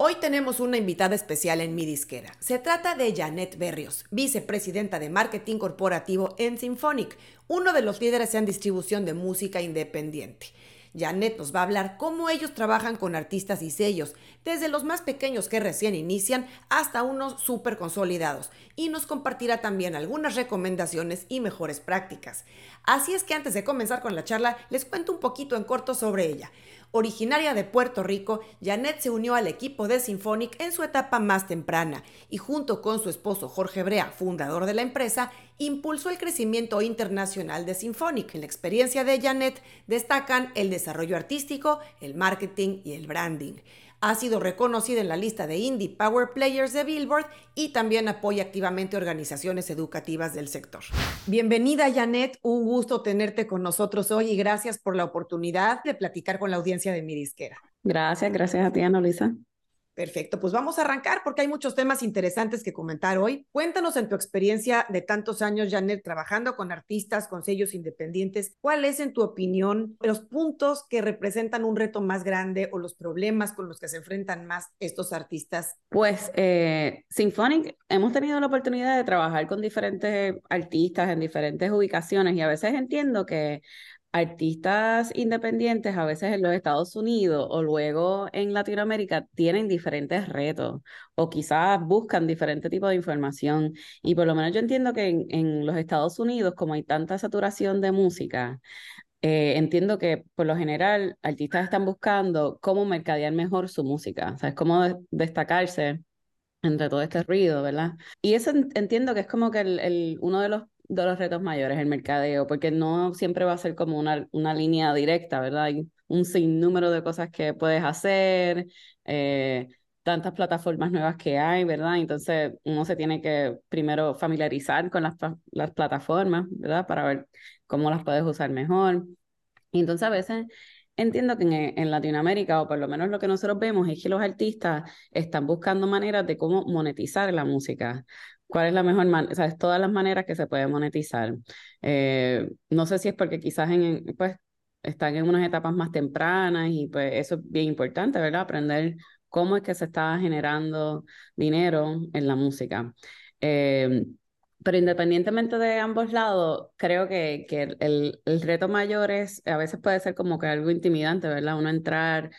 Hoy tenemos una invitada especial en mi disquera. Se trata de Janet Berrios, vicepresidenta de marketing corporativo en Symphonic, uno de los líderes en distribución de música independiente. Janet nos va a hablar cómo ellos trabajan con artistas y sellos, desde los más pequeños que recién inician hasta unos súper consolidados, y nos compartirá también algunas recomendaciones y mejores prácticas. Así es que antes de comenzar con la charla, les cuento un poquito en corto sobre ella. Originaria de Puerto Rico, Janet se unió al equipo de Symphonic en su etapa más temprana y junto con su esposo Jorge Brea, fundador de la empresa, impulsó el crecimiento internacional de Symphonic. En la experiencia de Janet destacan el desarrollo artístico, el marketing y el branding. Ha sido reconocida en la lista de Indie Power Players de Billboard y también apoya activamente organizaciones educativas del sector. Bienvenida, Janet. Un gusto tenerte con nosotros hoy y gracias por la oportunidad de platicar con la audiencia de mi disquera. Gracias, gracias a ti, Ana Luisa. Perfecto, pues vamos a arrancar porque hay muchos temas interesantes que comentar hoy. Cuéntanos en tu experiencia de tantos años, Janet, trabajando con artistas, con sellos independientes, ¿cuál es en tu opinión los puntos que representan un reto más grande o los problemas con los que se enfrentan más estos artistas? Pues eh, Symphonic, hemos tenido la oportunidad de trabajar con diferentes artistas en diferentes ubicaciones y a veces entiendo que artistas independientes a veces en los Estados Unidos o luego en Latinoamérica tienen diferentes retos o quizás buscan diferente tipo de información. Y por lo menos yo entiendo que en, los Estados Unidos, como hay tanta saturación de música, eh, entiendo que por lo general artistas están buscando cómo mercadear mejor su música, o sea, cómo destacarse entre todo este ruido, ¿verdad? Y eso entiendo que es como que el, uno de los de los retos mayores, el mercadeo, porque no siempre va a ser como una, una línea directa, ¿verdad? Hay un sinnúmero de cosas que puedes hacer, eh, tantas plataformas nuevas que hay, ¿verdad? Entonces uno se tiene que primero familiarizar con las, las plataformas, ¿verdad? Para ver cómo las puedes usar mejor. Y entonces a veces entiendo que en, en, Latinoamérica, o por lo menos lo que nosotros vemos, es que los artistas están buscando maneras de cómo monetizar la música cuál es la mejor manera, o todas las maneras que se puede monetizar. Eh, no sé si es porque quizás en, pues, están en unas etapas más tempranas y pues eso es bien importante, ¿verdad? Aprender cómo es que se está generando dinero en la música. Eh, pero independientemente de ambos lados, creo que, que el, el, reto mayor es, a veces puede ser como que algo intimidante, ¿verdad? Uno entrar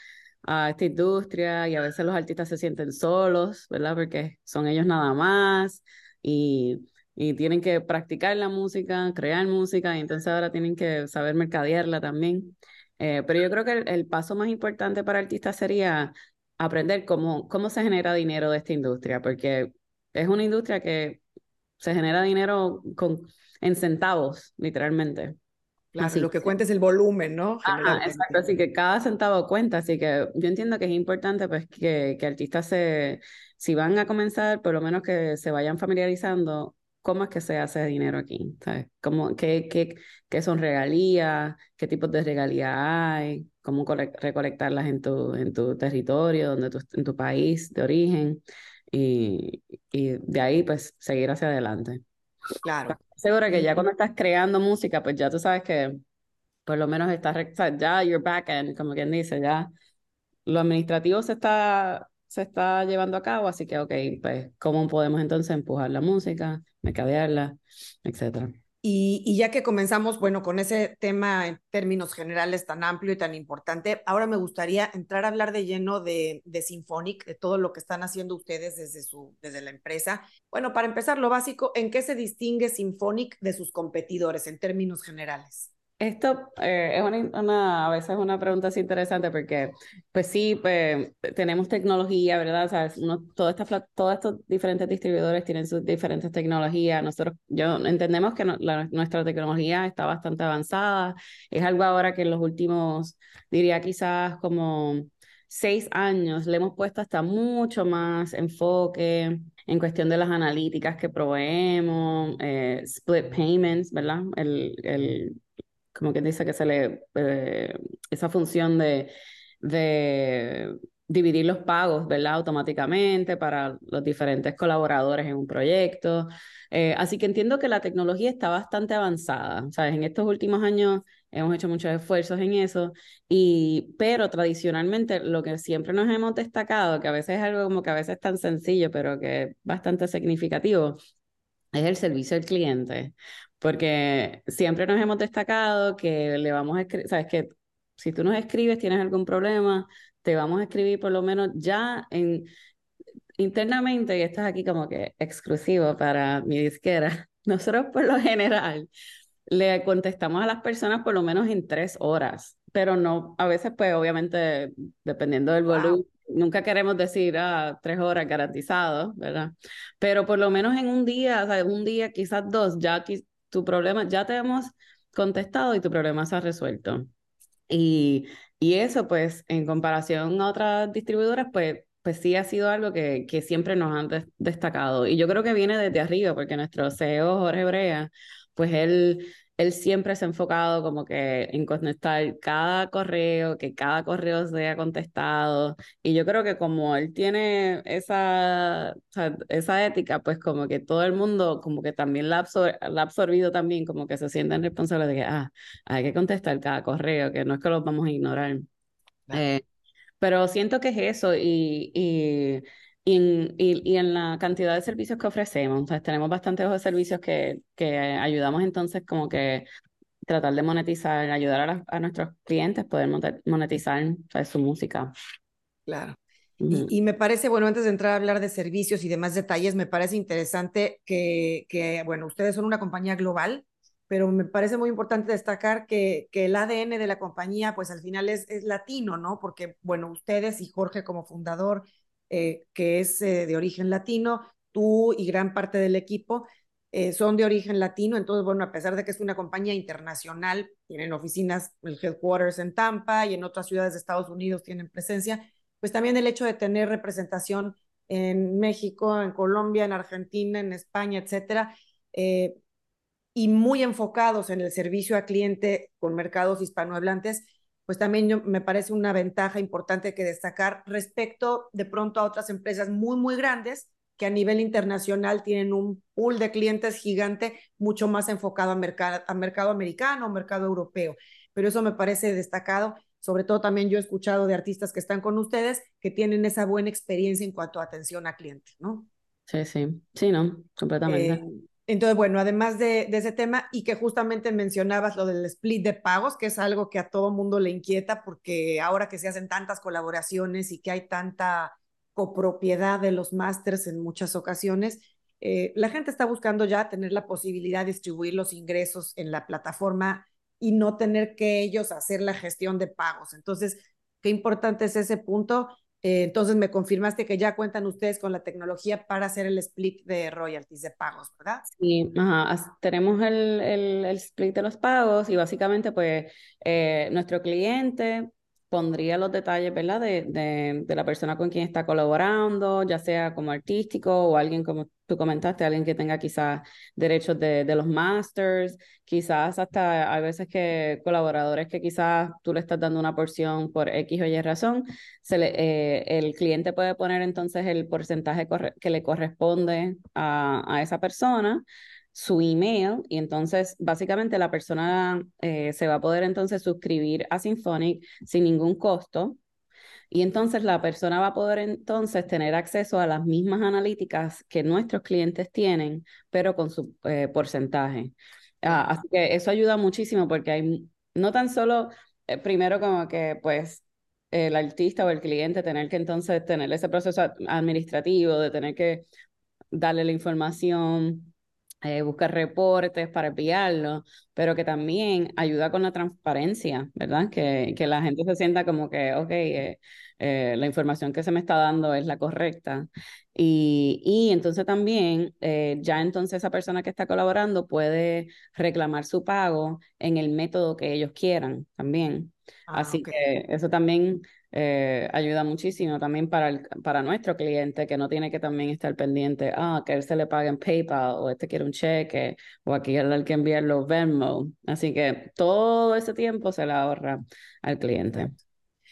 a esta industria y a veces los artistas se sienten solos, ¿verdad? Porque son ellos nada más y, y tienen que practicar la música, crear música y entonces ahora tienen que saber mercadearla también. Eh, pero yo creo que el, paso más importante para artistas sería aprender cómo, cómo se genera dinero de esta industria, porque es una industria que se genera dinero con, en centavos, literalmente. Claro, lo que cuenta es el volumen, ¿no? Ajá, exacto, así que cada centavo cuenta, así que yo entiendo que es importante pues que, que artistas se, si van a comenzar, por lo menos que se vayan familiarizando cómo es que se hace dinero aquí, ¿sabes? Cómo, qué, qué, qué son regalías, qué tipos de regalías hay, cómo recolectarlas en tu, en tu territorio, donde tu, en tu país de origen, y, y de ahí pues seguir hacia adelante. Claro. Seguro que ya cuando estás creando música, pues ya tú sabes que por lo menos estás, ya your backend, como quien dice, ya lo administrativo se está, se está llevando a cabo, así que, ok, pues, ¿cómo podemos entonces empujar la música, mercadearla, etcétera? Y, ya que comenzamos, bueno, con ese tema en términos generales tan amplio y tan importante, ahora me gustaría entrar a hablar de lleno de, de Symphonic, de todo lo que están haciendo ustedes desde, su, desde la empresa. Bueno, para empezar, lo básico, ¿en qué se distingue Symphonic de sus competidores en términos generales? Esto eh, es una, a veces una pregunta así interesante porque, pues sí, pues, tenemos tecnología, ¿verdad? ¿Sabes? Uno, todos estos diferentes distribuidores tienen sus diferentes tecnologías. Nosotros, yo entendemos que nuestra tecnología está bastante avanzada. Es algo ahora que en los últimos, diría quizás como seis años, le hemos puesto hasta mucho más enfoque en cuestión de las analíticas que proveemos, eh, split payments, ¿verdad? El, el como que dice que se le, eh, esa función de, de dividir los pagos, ¿verdad? Automáticamente para los diferentes colaboradores en un proyecto. Eh, así que entiendo que la tecnología está bastante avanzada. ¿Sabes? En estos últimos años hemos hecho muchos esfuerzos en eso, y, pero tradicionalmente lo que siempre nos hemos destacado, que a veces es algo como que a veces es tan sencillo, pero que es bastante significativo, es el servicio al cliente, porque siempre nos hemos destacado que le vamos a escribir, sabes que si tú nos escribes, tienes algún problema, te vamos a escribir por lo menos ya en internamente, y esto es aquí como que exclusivo para mi disquera, nosotros por lo general le contestamos a las personas por lo menos en tres horas, pero no, a veces pues obviamente dependiendo del volumen, nunca queremos decir ah, tres horas garantizado, ¿verdad? Pero por lo menos en un día, o sea, un día, quizás dos, ya tu problema, ya te hemos contestado y tu problema se ha resuelto. Y, y eso pues en comparación a otras distribuidoras pues pues sí ha sido algo que, que siempre nos han destacado. Y yo creo que viene desde arriba, porque nuestro CEO, Jorge Brea, pues él, él siempre se ha enfocado como que en conectar cada correo, que cada correo sea contestado. Y yo creo que como él tiene esa, esa ética, pues como que todo el mundo como que también la, ha absorbido también, como que se sienten responsables de que, ah, hay que contestar cada correo, que no es que los vamos a ignorar. Eh, pero siento que es eso y, y, y, y, en la cantidad de servicios que ofrecemos. Entonces, tenemos bastantes servicios que, que ayudamos entonces como que tratar de monetizar, ayudar a, a nuestros clientes poder monetizar su música. Claro. y, y, me parece, bueno, antes de entrar a hablar de servicios y demás detalles, me parece interesante que, que, bueno, ustedes son una compañía global, pero me parece muy importante destacar que, que el ADN de la compañía, pues al final es, es latino, ¿no? Porque, bueno, ustedes y Jorge como fundador, eh, que es eh, de origen latino, tú y gran parte del equipo eh, son de origen latino, entonces, bueno, a pesar de que es una compañía internacional, tienen oficinas, el headquarters en Tampa y en otras ciudades de Estados Unidos tienen presencia, pues también el hecho de tener representación en México, en Colombia, en Argentina, en España, etcétera, y muy enfocados en el servicio a cliente con mercados hispanohablantes, pues también me parece una ventaja importante que destacar respecto de pronto a otras empresas muy, muy grandes que a nivel internacional tienen un pool de clientes gigante mucho más enfocado a mercado, a mercado americano, o mercado europeo. Pero eso me parece destacado. Sobre todo también yo he escuchado de artistas que están con ustedes que tienen esa buena experiencia en cuanto a atención a clientes, ¿no? Sí, sí, sí, no, completamente. Eh, entonces, bueno, además de, ese tema y que justamente mencionabas lo del split de pagos, que es algo que a todo mundo le inquieta porque ahora que se hacen tantas colaboraciones y que hay tanta copropiedad de los másters en muchas ocasiones, eh, la gente está buscando ya tener la posibilidad de distribuir los ingresos en la plataforma y no tener que ellos hacer la gestión de pagos. Entonces, qué importante es ese punto eh, entonces me confirmaste que ya cuentan ustedes con la tecnología para hacer el split de royalties de pagos, ¿verdad? Sí, tenemos el, el, el, split de los pagos y básicamente pues eh, nuestro cliente pondría los detalles, ¿verdad? De, de, la persona con quien está colaborando, ya sea como artístico o alguien como tú comentaste, alguien que tenga quizás derechos de, de los masters, quizás hasta hay veces que colaboradores que quizás tú le estás dando una porción por X o Y razón, se le, eh, el cliente puede poner entonces el porcentaje que le corresponde a, a esa persona su email y entonces básicamente la persona eh, se va a poder entonces suscribir a Symphonic sin ningún costo y entonces la persona va a poder entonces tener acceso a las mismas analíticas que nuestros clientes tienen, pero con su eh, porcentaje. Ah, así que eso ayuda muchísimo porque hay no tan solo, eh, primero como que pues el artista o el cliente tener que entonces tener ese proceso administrativo de tener que darle la información eh, buscar reportes para enviarlo, pero que también ayuda con la transparencia, ¿verdad? Que, que la gente se sienta como que, ok, eh, eh, la información que se me está dando es la correcta. Y, y entonces también, ya entonces esa persona que está colaborando puede reclamar su pago en el método que ellos quieran también. Ah, Así que eso también eh, ayuda muchísimo también para, el, para nuestro cliente que no tiene que también estar pendiente, ah, que él se le pague en PayPal o este quiere un cheque o aquí hay que enviarlo Venmo. Así que todo ese tiempo se le ahorra al cliente.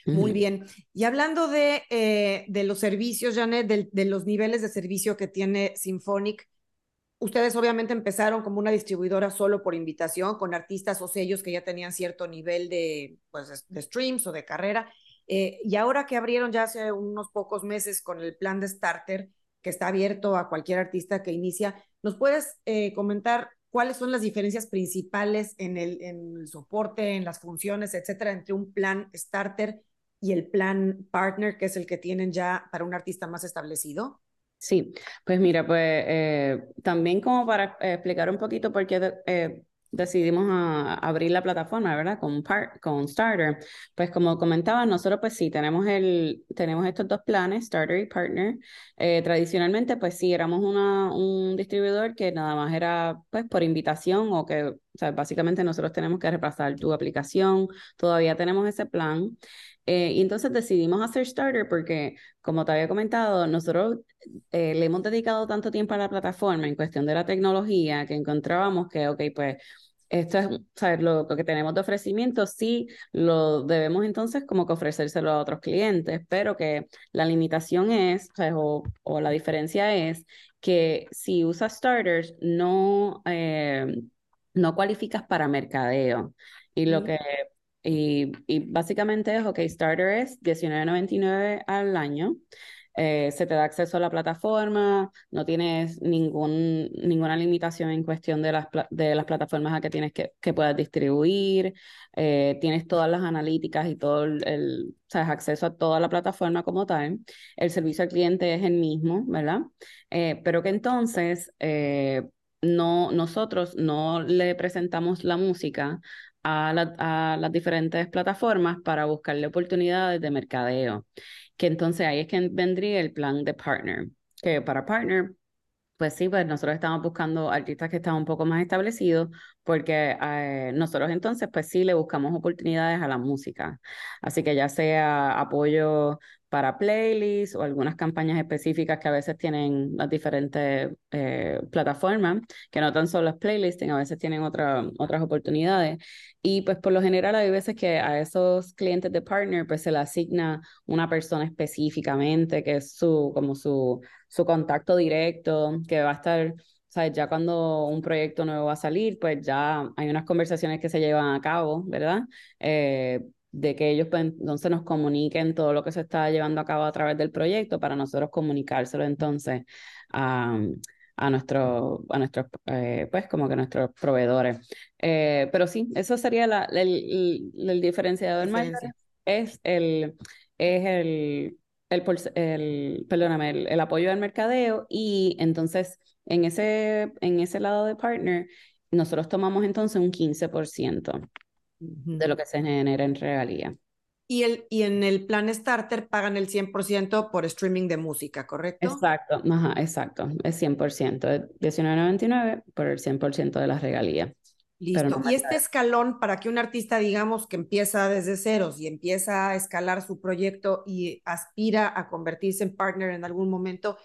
Muy bien. Y hablando de, eh, de los servicios, Janet, de, de, los niveles de servicio que tiene Symphonic, Ustedes obviamente empezaron como una distribuidora solo por invitación, con artistas o sellos que ya tenían cierto nivel de, pues, de streams o de carrera. Eh, y ahora que abrieron ya hace unos pocos meses con el plan de Starter, que está abierto a cualquier artista que inicia, ¿nos puedes eh, comentar cuáles son las diferencias principales en el, soporte, en las funciones, etcétera, entre un plan Starter y el plan Partner, que es el que tienen ya para un artista más establecido? Sí, pues mira, pues eh, también como para explicar un poquito por qué decidimos a, abrir la plataforma, ¿verdad? Con, con Starter. Pues como comentaba, nosotros pues sí, tenemos, el, tenemos estos dos planes, Starter y Partner. Eh, tradicionalmente pues sí, éramos una, un distribuidor que nada más era pues por invitación o que, o sea, básicamente nosotros tenemos que repasar tu aplicación, todavía tenemos ese plan. Eh, y entonces decidimos hacer Starter porque, como te había comentado, nosotros eh, le hemos dedicado tanto tiempo a la plataforma en cuestión de la tecnología que encontrábamos que, ok, pues esto es ¿sabes? Lo, que tenemos de ofrecimiento, sí lo debemos entonces como que ofrecérselo a otros clientes, pero que la limitación es, o, o, la diferencia es que si usas starters no, eh, no cualificas para mercadeo. Y lo que y, y básicamente es, ok, Starter es $19.99 al año. Eh, se te da acceso a la plataforma, no tienes ningún, ninguna limitación en cuestión de las, de las plataformas a que tienes que, que puedas distribuir, eh, tienes todas las analíticas y todo el, el sabes, acceso a toda la plataforma como tal. El servicio al cliente es el mismo, ¿verdad? Eh, pero que entonces no, nosotros no le presentamos la música a, las diferentes plataformas para buscarle oportunidades de mercadeo. Que entonces ahí es que vendría el plan de partner, que para partner pues sí, pues nosotros estamos buscando artistas que están un poco más establecidos, porque eh, nosotros entonces, pues sí, le buscamos oportunidades a la música. Así que ya sea apoyo para playlists o algunas campañas específicas que a veces tienen las diferentes eh, plataformas, que no tan solo es playlisting, a veces tienen otra, otras oportunidades. Y pues por lo general hay veces que a esos clientes de partner pues se le asigna una persona específicamente, que es su, como su, su contacto directo, que va a estar ¿sabes? Ya cuando un proyecto nuevo va a salir, pues ya hay unas conversaciones que se llevan a cabo, ¿verdad? Eh, de que ellos pues, entonces nos comuniquen todo lo que se está llevando a cabo a través del proyecto para nosotros comunicárselo entonces a, a, nuestro, a nuestros, eh, pues como que nuestros proveedores. Eh, pero sí, eso sería la, el, el, diferenciador mayor, es el, es el, el, el perdóname, el, el, apoyo al mercadeo y entonces en ese, en ese lado de partner, nosotros tomamos entonces un 15% de lo que se genera en realidad. Y, el, y en el plan starter pagan el 100% por streaming de música, ¿correcto? Exacto, ajá, exacto, es 100%, es 19.99 por el 100% de las regalías. Listo. y este escalón para que un artista, digamos, que empieza desde ceros y empieza a escalar su proyecto y aspira a convertirse en partner en algún momento,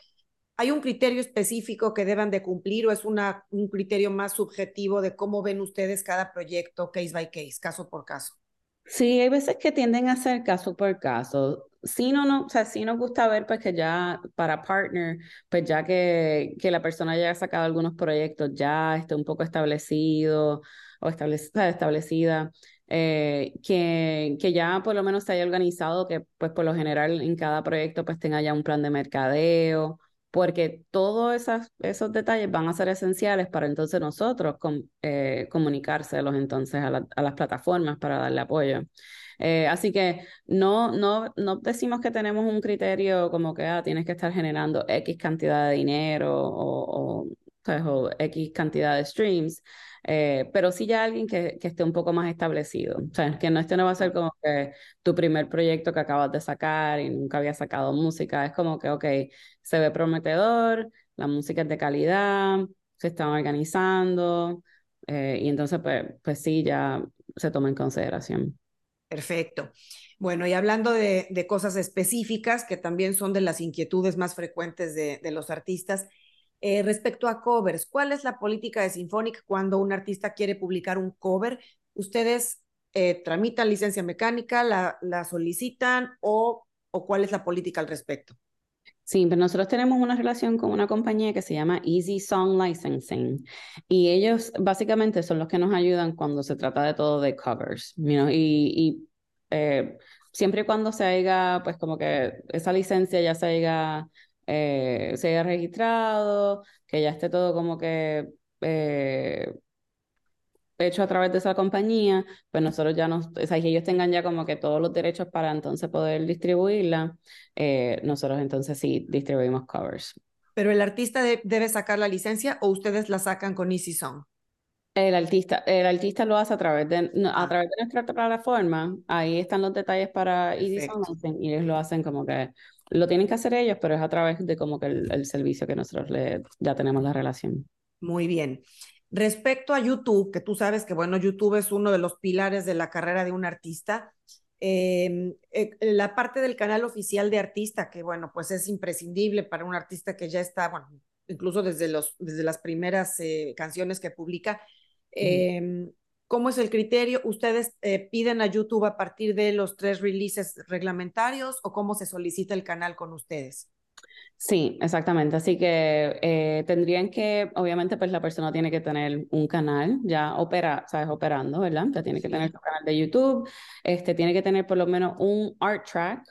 ¿Hay un criterio específico que deban de cumplir o es un criterio más subjetivo de cómo ven ustedes cada proyecto case by case, caso por caso? Sí, hay veces que tienden a ser caso por caso. Sí, no, no, o sea, sí nos gusta ver pues que ya para partner, pues ya que, que la persona ya ha sacado algunos proyectos, ya esté un poco establecido o establecida, establecida eh, que, que ya por lo menos se haya organizado, que pues por lo general en cada proyecto pues tenga ya un plan de mercadeo porque todos esos, detalles van a ser esenciales para entonces nosotros eh, comunicárselos entonces a, las plataformas para darle apoyo. Eh, así que no, no, no decimos que tenemos un criterio como que ah, tienes que estar generando X cantidad de dinero o X cantidad de streams, eh, pero sí ya alguien que, que, esté un poco más establecido. O sea, que no, este no va a ser como que tu primer proyecto que acabas de sacar y nunca había sacado música. Es como que, ok, se ve prometedor, la música es de calidad, se están organizando eh, y entonces, pues, pues sí, ya se toma en consideración. Perfecto. Bueno, y hablando de, de, cosas específicas que también son de las inquietudes más frecuentes de, de los artistas, eh, respecto a covers, ¿cuál es la política de Symphonic cuando un artista quiere publicar un cover? ¿Ustedes eh, tramitan licencia mecánica, la, la solicitan o, o cuál es la política al respecto? Sí, pero nosotros tenemos una relación con una compañía que se llama Easy Song Licensing y ellos básicamente son los que nos ayudan cuando se trata de todo de covers, you y, y eh, siempre y cuando se haya, pues como que esa licencia ya se haya, eh, se haya registrado, que ya esté todo como que eh, hecho a través de esa compañía, pues nosotros ya nos, o sea, que ellos tengan ya como que todos los derechos para entonces poder distribuirla, eh, nosotros entonces sí distribuimos covers. ¿Pero el artista debe sacar la licencia o ustedes la sacan con Easy Song? El artista, el artista lo hace a través de, a ah. través de nuestra plataforma, ahí están los detalles para Easy Song y ellos lo hacen como que lo tienen que hacer ellos, pero es a través de como que el, el servicio que nosotros le, ya tenemos la relación. Muy bien. Respecto a YouTube, que tú sabes que, bueno, YouTube es uno de los pilares de la carrera de un artista, em, eh, la parte del canal oficial de artista, que, bueno, pues es imprescindible para un artista que ya está, bueno, incluso desde, los, desde las primeras eh, canciones que publica. Em, ¿Cómo es el criterio? ¿Ustedes eh, piden a YouTube a partir de los tres releases reglamentarios o cómo se solicita el canal con ustedes? Sí, exactamente. Así que eh, tendrían que, obviamente, pues la persona tiene que tener un canal ya opera, sabes, operando, ¿verdad? Ya tiene que tener su canal de YouTube, este, tiene que tener por lo menos un art track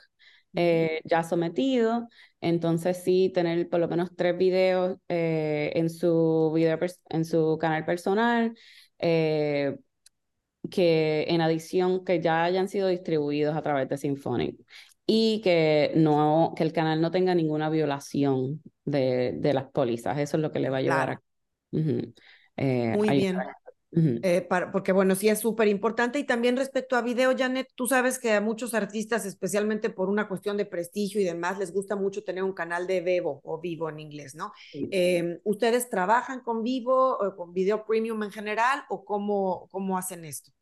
eh, ya sometido. Entonces, sí, tener por lo menos tres videos eh, en, su video, en su canal personal. Que en adición que ya hayan sido distribuidos a través de Symphonic y que, no, que el canal no tenga ninguna violación de, de las pólizas. Eso es lo que le va a ayudar a... Eh, Muy bien. Eh, porque bueno, sí es súper importante. Y también respecto a video, Janet, tú sabes que a muchos artistas, especialmente por una cuestión de prestigio y demás, les gusta mucho tener un canal de Vivo o Vivo en inglés, ¿no? Em, ¿Ustedes trabajan con Vivo o con Video Premium en general o cómo, cómo hacen esto?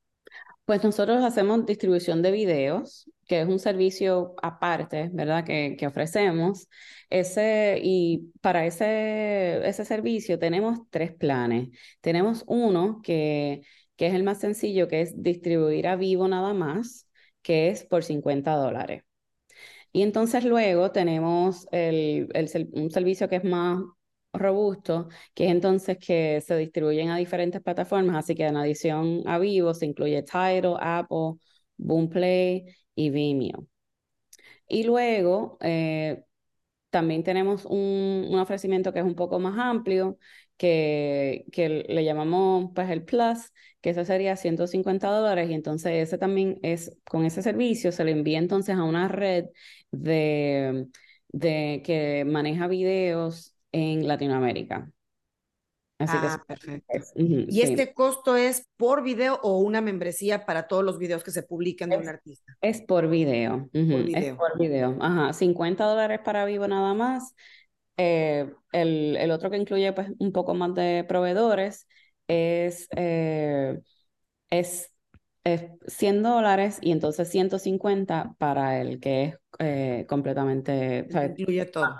Pues nosotros hacemos distribución de videos, que es un servicio aparte, ¿verdad? Que, ofrecemos. Ese, y para ese, ese servicio tenemos tres planes. Tenemos uno que, que es el más sencillo, que es distribuir a vivo nada más, que es por 50 dólares. Y entonces luego tenemos el, el, un servicio que es más robusto, que es entonces que se distribuyen a diferentes plataformas, así que en adición a Vivo se incluye Tidal, Apple, Boomplay y Vimeo. Y luego eh, también tenemos un, un, ofrecimiento que es un poco más amplio, que, que le llamamos pues el Plus, que eso sería 150 dólares, y entonces ese también es, con ese servicio se le envía entonces a una red de, de que maneja videos en Latinoamérica. Así ah, perfecto. ¿Y este costo es por video o una membresía para todos los videos que se publiquen de un artista? Es por video. por video. Es por video. Ajá, 50 dólares para vivo nada más. Eh, el, el, otro que incluye pues un poco más de proveedores es, eh, es es 100 dólares y entonces 150 para el que es eh, completamente... Incluye todo.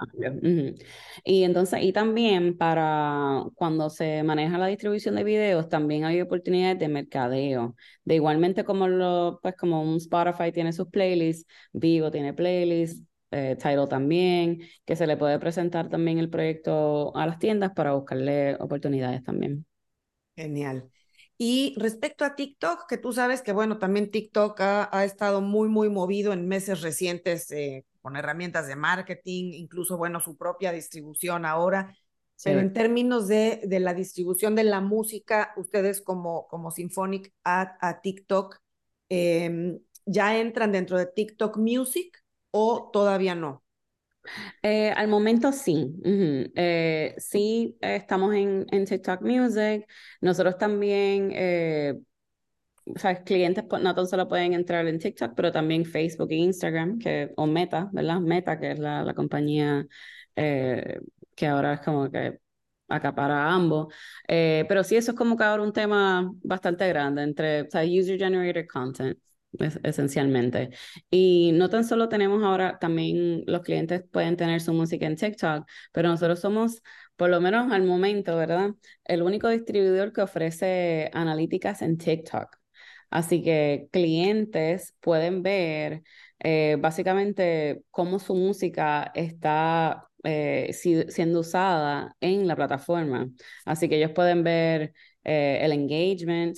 Y entonces, y también para cuando se maneja la distribución de videos, también hay oportunidades de mercadeo. De igualmente como lo, pues como un Spotify tiene sus playlists, Vivo tiene playlists, eh, Tidal también, que se le puede presentar también el proyecto a las tiendas para buscarle oportunidades también. Genial. Y respecto a TikTok, que tú sabes que, bueno, también TikTok ha, estado muy, muy movido en meses recientes eh, con herramientas de marketing, incluso, bueno, su propia distribución ahora. Pero en términos de, de, la distribución de la música, ustedes como, como Symphonic a, TikTok, em, ¿ya entran dentro de TikTok Music o todavía no? Eh, al momento sí, eh, sí estamos en, en, TikTok Music. Nosotros también, eh, o sea, clientes no tan solo pueden entrar en TikTok, pero también Facebook e Instagram, que, o Meta, ¿verdad? Meta, que es la, la compañía que ahora es como que acapara ambos. pero sí, eso es como que ahora un tema bastante grande entre, o sea, user-generated content esencialmente. Y no tan solo tenemos ahora, también los clientes pueden tener su música en TikTok, pero nosotros somos, por lo menos al momento, ¿verdad? El único distribuidor que ofrece analíticas en TikTok. Así que clientes pueden ver eh, básicamente cómo su música está eh, siendo usada en la plataforma. Así que ellos pueden ver eh, el engagement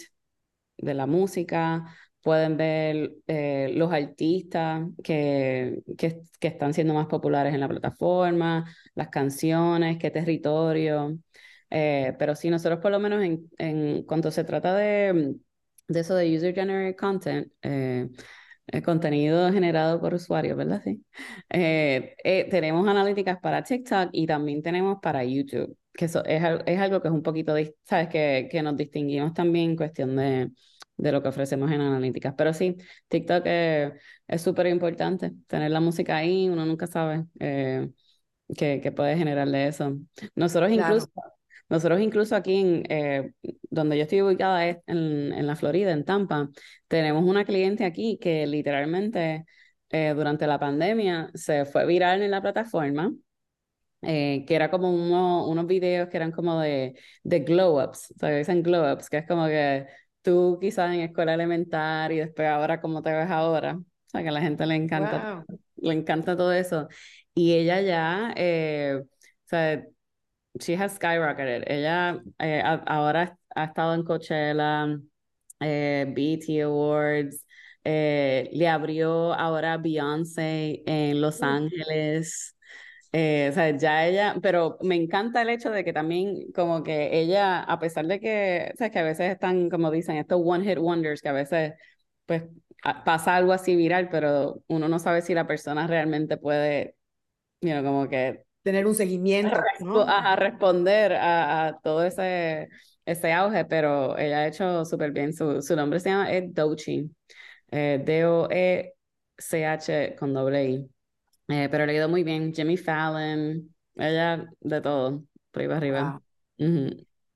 de la música, pueden ver eh, los artistas que, que, que, están siendo más populares en la plataforma, las canciones, qué territorio. pero sí, nosotros por lo menos en, en cuanto se trata de, de eso de user generated content, el contenido generado por usuarios, ¿verdad? Sí. Eh, eh, tenemos analíticas para TikTok y también tenemos para YouTube, que eso es, es algo que es un poquito, ¿sabes? Que, que nos distinguimos también en cuestión de, de lo que ofrecemos en analíticas. Pero sí, TikTok es súper importante, tener la música ahí, uno nunca sabe eh, qué, qué puede generarle eso. Nosotros incluso nosotros incluso aquí, en, eh, donde yo estoy ubicada en, en, la Florida, en Tampa, tenemos una cliente aquí que literalmente eh, durante la pandemia se fue viral en la plataforma, eh, que era como uno, unos videos que eran como de, de glow-ups, o sea, dicen glow-ups, que es como que tú quizás en escuela elemental y después ahora como te ves ahora, o sea, que a la gente le encanta, le encanta todo eso. Y ella ya, o sea, she has skyrocketed. Ella eh, ahora ha estado en Coachella, eh, BET Awards, eh, le abrió ahora Beyoncé en Los Ángeles. Eh, o sea, ya ella, pero me encanta el hecho de que también como que ella, a pesar de que, o sea, que a veces están, como dicen, estos one hit wonders, que a veces pues pasa algo así viral, pero uno no sabe si la persona realmente puede, you know, como que tener un seguimiento, ¿no? A, responder a, todo ese, ese auge, pero ella ha hecho súper bien. Su, su nombre se llama Ed Dochi, eh, D-O-E-C-H con doble I. Eh, pero le ido muy bien. Jimmy Fallon, ella de todo, por ahí para arriba.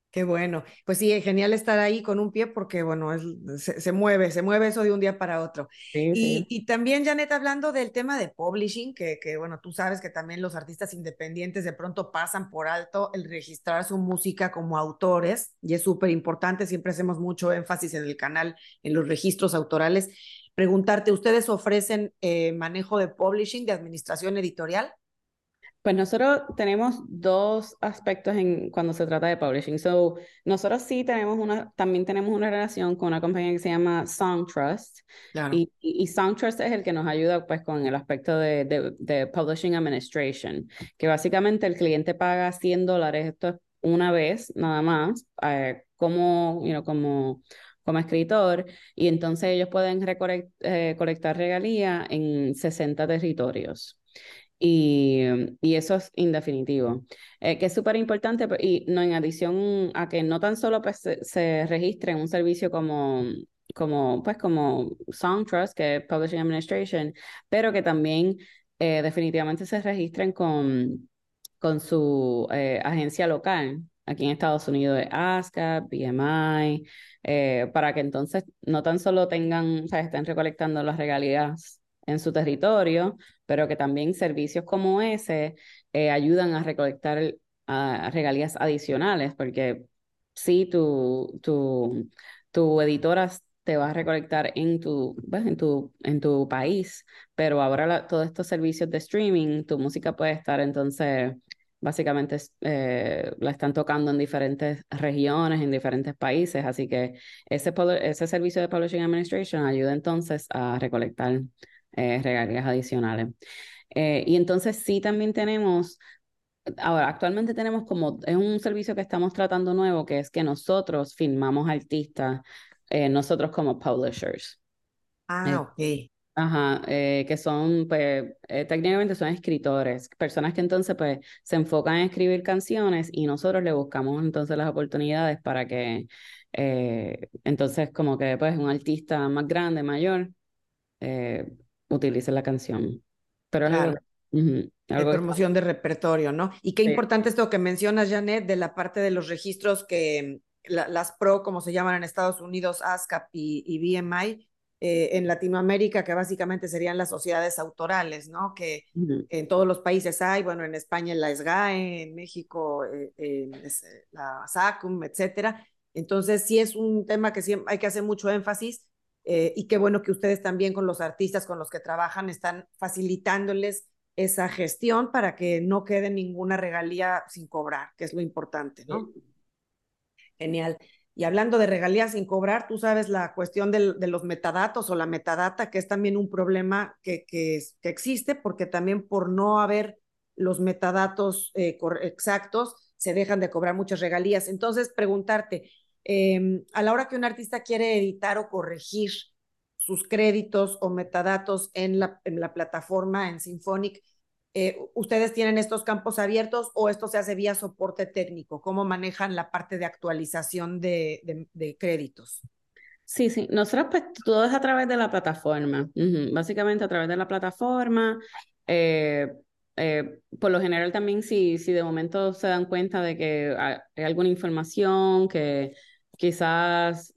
Qué bueno. Pues sí, genial estar ahí con un pie porque, bueno, se, mueve, se mueve eso de un día para otro. y, también, Janet, hablando del tema de publishing, que, que, bueno, tú sabes que también los artistas independientes de pronto pasan por alto el registrar su música como autores, y es súper importante, siempre hacemos mucho énfasis en el canal, en los registros autorales. Preguntarte, ¿ustedes ofrecen eh, manejo de publishing, de administración editorial? Pues nosotros tenemos dos aspectos en cuando se trata de publishing. So, nosotros sí tenemos una, también tenemos una relación con una compañía que se llama Songtrust. Y, y, Songtrust es el que nos ayuda pues con el aspecto de, de, Publishing Administration, que básicamente el cliente paga 100 dólares, esto es una vez nada más, eh, como, you know, como como escritor, y entonces ellos pueden eh, colectar regalía en 60 territorios. Y, y, eso es indefinitivo, eh, que es súper importante y no en adición a que no tan solo pues, se, registre en un servicio como, como, pues, como Songtrust, que es Publishing Administration, pero que también eh, definitivamente se registren con, con su eh, agencia local. Aquí en Estados Unidos de ASCAP, BMI, para que entonces no tan solo tengan, o sea, estén recolectando las regalías en su territorio, pero que también servicios como ese eh, ayudan a recolectar regalías adicionales, porque sí, tu, tu, tu editora te va a recolectar en tu, pues, en tu, en tu país, pero ahora todos estos servicios de streaming, tu música puede estar entonces, básicamente eh, la están tocando en diferentes regiones, en diferentes países, así que ese, ese servicio de Publishing Administration ayuda entonces a recolectar eh, regalías adicionales. Eh, y entonces sí también tenemos, ahora actualmente tenemos como, es un servicio que estamos tratando nuevo, que es que nosotros filmamos artistas, nosotros como publishers. Ah, ok. Ajá, que son, pues, técnicamente son escritores, personas que entonces, pues, se enfocan en escribir canciones y nosotros le buscamos entonces las oportunidades para que, entonces, como que, pues, un artista más grande, mayor, utilice la canción. Pero claro. de promoción de repertorio, ¿no? Y qué importante esto que mencionas, Janet, de la parte de los registros que las PRO, como se llaman en Estados Unidos, ASCAP y, BMI, eh, en Latinoamérica, que básicamente serían las sociedades autorales, ¿no? Que en todos los países hay, bueno, en España la SGAE, en México eh, eh, la SACUM, etcétera. Entonces, sí es un tema que siempre hay que hacer mucho énfasis eh, y qué bueno que ustedes también con los artistas con los que trabajan están facilitándoles esa gestión para que no quede ninguna regalía sin cobrar, que es lo importante, ¿no? Genial. Y hablando de regalías sin cobrar, tú sabes la cuestión de los metadatos o la metadata, que es también un problema que, que, existe, porque también por no haber los metadatos eh, exactos, se dejan de cobrar muchas regalías. Entonces, preguntarte, em, a la hora que un artista quiere editar o corregir sus créditos o metadatos en la, en la plataforma, en Symphonic, eh, ¿Ustedes tienen estos campos abiertos o esto se hace vía soporte técnico? ¿Cómo manejan la parte de actualización de, créditos? Sí, sí, nosotros pues todo es a través de la plataforma, básicamente a través de la plataforma. Eh, eh, por lo general también si, si de momento se dan cuenta de que hay alguna información que quizás